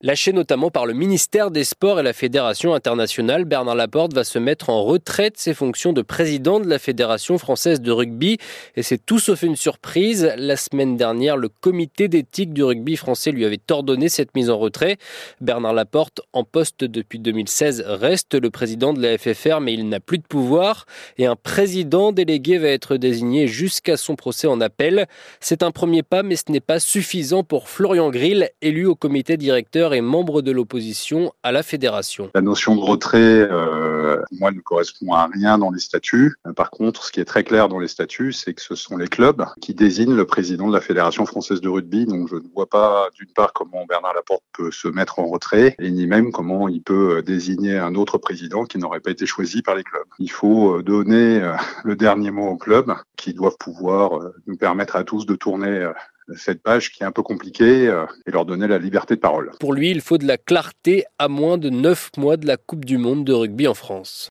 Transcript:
Lâché notamment par le ministère des Sports et la Fédération internationale, Bernard Laporte va se mettre en retrait de ses fonctions de président de la Fédération française de rugby. Et c'est tout sauf une surprise. La semaine dernière, le comité d'éthique du rugby français lui avait ordonné cette mise en retrait. Bernard Laporte, en poste depuis 2016, reste le président de la FFR, mais il n'a plus de pouvoir. Et un président délégué va être désigné jusqu'à son procès en appel. C'est un premier pas, mais ce n'est pas suffisant pour Florian Grill, élu au comité directeur et membre de l'opposition à la fédération. La notion de retrait, euh, moi, ne correspond à rien dans les statuts. Euh, par contre, ce qui est très clair dans les statuts, c'est que ce sont les clubs qui désignent le président de la Fédération française de rugby. Donc, je ne vois pas, d'une part, comment Bernard Laporte peut se mettre en retrait, et ni même comment il peut désigner un autre président qui n'aurait pas été choisi par les clubs. Il faut donner le dernier mot aux clubs qui doivent pouvoir nous permettre à tous de tourner cette page qui est un peu compliquée euh, et leur donner la liberté de parole. Pour lui, il faut de la clarté à moins de neuf mois de la Coupe du Monde de rugby en France.